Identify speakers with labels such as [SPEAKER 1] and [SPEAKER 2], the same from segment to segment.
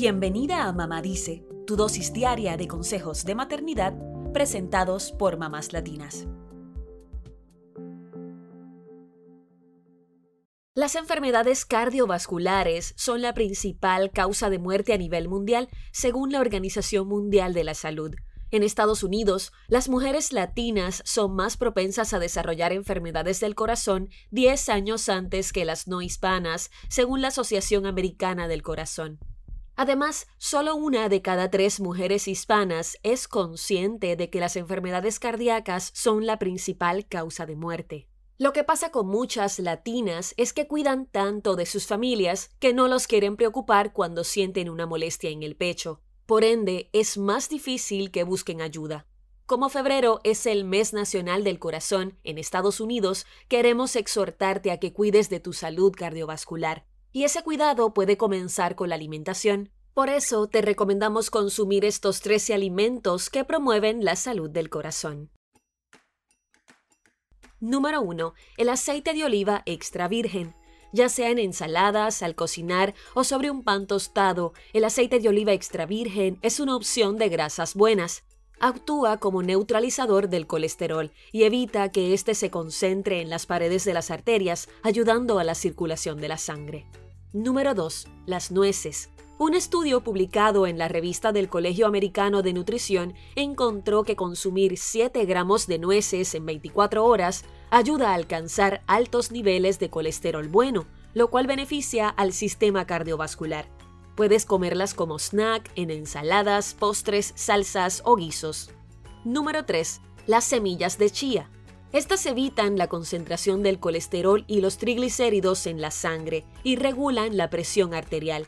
[SPEAKER 1] Bienvenida a Mamá Dice, tu dosis diaria de consejos de maternidad presentados por mamás latinas. Las enfermedades cardiovasculares son la principal causa de muerte a nivel mundial, según la Organización Mundial de la Salud. En Estados Unidos, las mujeres latinas son más propensas a desarrollar enfermedades del corazón 10 años antes que las no hispanas, según la Asociación Americana del Corazón. Además, solo una de cada tres mujeres hispanas es consciente de que las enfermedades cardíacas son la principal causa de muerte. Lo que pasa con muchas latinas es que cuidan tanto de sus familias que no los quieren preocupar cuando sienten una molestia en el pecho. Por ende, es más difícil que busquen ayuda. Como febrero es el mes nacional del corazón en Estados Unidos, queremos exhortarte a que cuides de tu salud cardiovascular. Y ese cuidado puede comenzar con la alimentación. Por eso te recomendamos consumir estos 13 alimentos que promueven la salud del corazón. Número 1. El aceite de oliva extra virgen. Ya sea en ensaladas, al cocinar o sobre un pan tostado, el aceite de oliva extra virgen es una opción de grasas buenas. Actúa como neutralizador del colesterol y evita que éste se concentre en las paredes de las arterias, ayudando a la circulación de la sangre. Número 2. Las nueces. Un estudio publicado en la revista del Colegio Americano de Nutrición encontró que consumir 7 gramos de nueces en 24 horas ayuda a alcanzar altos niveles de colesterol bueno, lo cual beneficia al sistema cardiovascular. Puedes comerlas como snack, en ensaladas, postres, salsas o guisos. Número 3. Las semillas de chía. Estas evitan la concentración del colesterol y los triglicéridos en la sangre y regulan la presión arterial.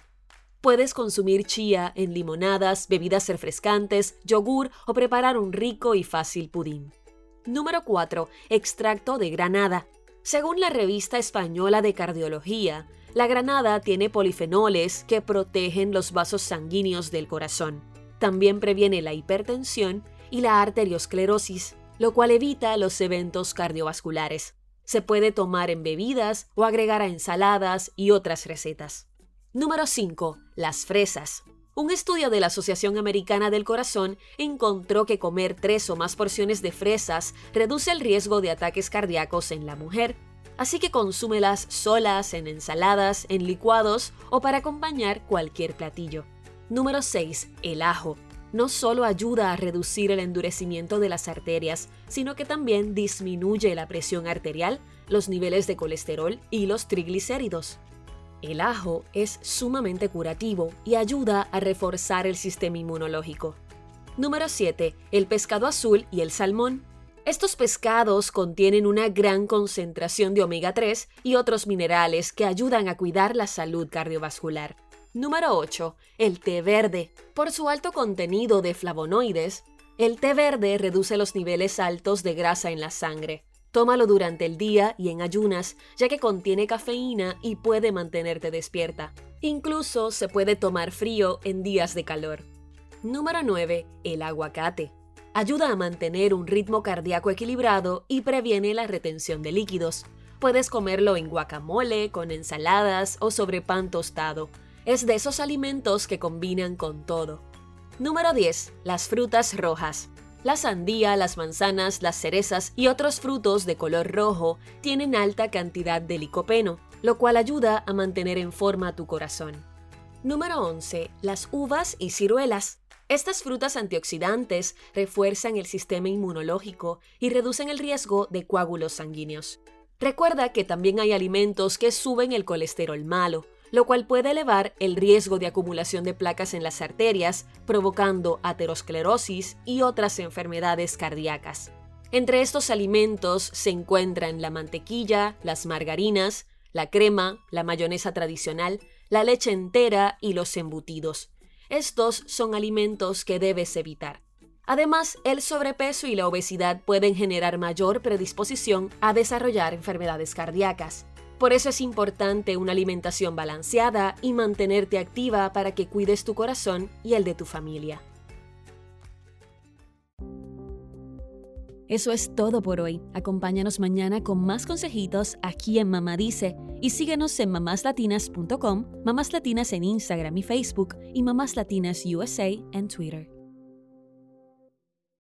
[SPEAKER 1] Puedes consumir chía en limonadas, bebidas refrescantes, yogur o preparar un rico y fácil pudín. Número 4. Extracto de granada. Según la revista española de cardiología, la granada tiene polifenoles que protegen los vasos sanguíneos del corazón. También previene la hipertensión y la arteriosclerosis lo cual evita los eventos cardiovasculares. Se puede tomar en bebidas o agregar a ensaladas y otras recetas. Número 5. Las fresas. Un estudio de la Asociación Americana del Corazón encontró que comer tres o más porciones de fresas reduce el riesgo de ataques cardíacos en la mujer, así que consúmelas solas, en ensaladas, en licuados o para acompañar cualquier platillo. Número 6. El ajo no solo ayuda a reducir el endurecimiento de las arterias, sino que también disminuye la presión arterial, los niveles de colesterol y los triglicéridos. El ajo es sumamente curativo y ayuda a reforzar el sistema inmunológico. Número 7. El pescado azul y el salmón. Estos pescados contienen una gran concentración de omega 3 y otros minerales que ayudan a cuidar la salud cardiovascular. Número 8. El té verde. Por su alto contenido de flavonoides, el té verde reduce los niveles altos de grasa en la sangre. Tómalo durante el día y en ayunas, ya que contiene cafeína y puede mantenerte despierta. Incluso se puede tomar frío en días de calor. Número 9. El aguacate. Ayuda a mantener un ritmo cardíaco equilibrado y previene la retención de líquidos. Puedes comerlo en guacamole, con ensaladas o sobre pan tostado. Es de esos alimentos que combinan con todo. Número 10. Las frutas rojas. La sandía, las manzanas, las cerezas y otros frutos de color rojo tienen alta cantidad de licopeno, lo cual ayuda a mantener en forma tu corazón. Número 11. Las uvas y ciruelas. Estas frutas antioxidantes refuerzan el sistema inmunológico y reducen el riesgo de coágulos sanguíneos. Recuerda que también hay alimentos que suben el colesterol malo, lo cual puede elevar el riesgo de acumulación de placas en las arterias, provocando aterosclerosis y otras enfermedades cardíacas. Entre estos alimentos se encuentran la mantequilla, las margarinas, la crema, la mayonesa tradicional, la leche entera y los embutidos. Estos son alimentos que debes evitar. Además, el sobrepeso y la obesidad pueden generar mayor predisposición a desarrollar enfermedades cardíacas. Por eso es importante una alimentación balanceada y mantenerte activa para que cuides tu corazón y el de tu familia. Eso es todo por hoy. Acompáñanos mañana con más consejitos aquí en Mamá Dice y síguenos en mamáslatinas.com, Mamás Latinas en Instagram y Facebook y Mamás Latinas USA en Twitter.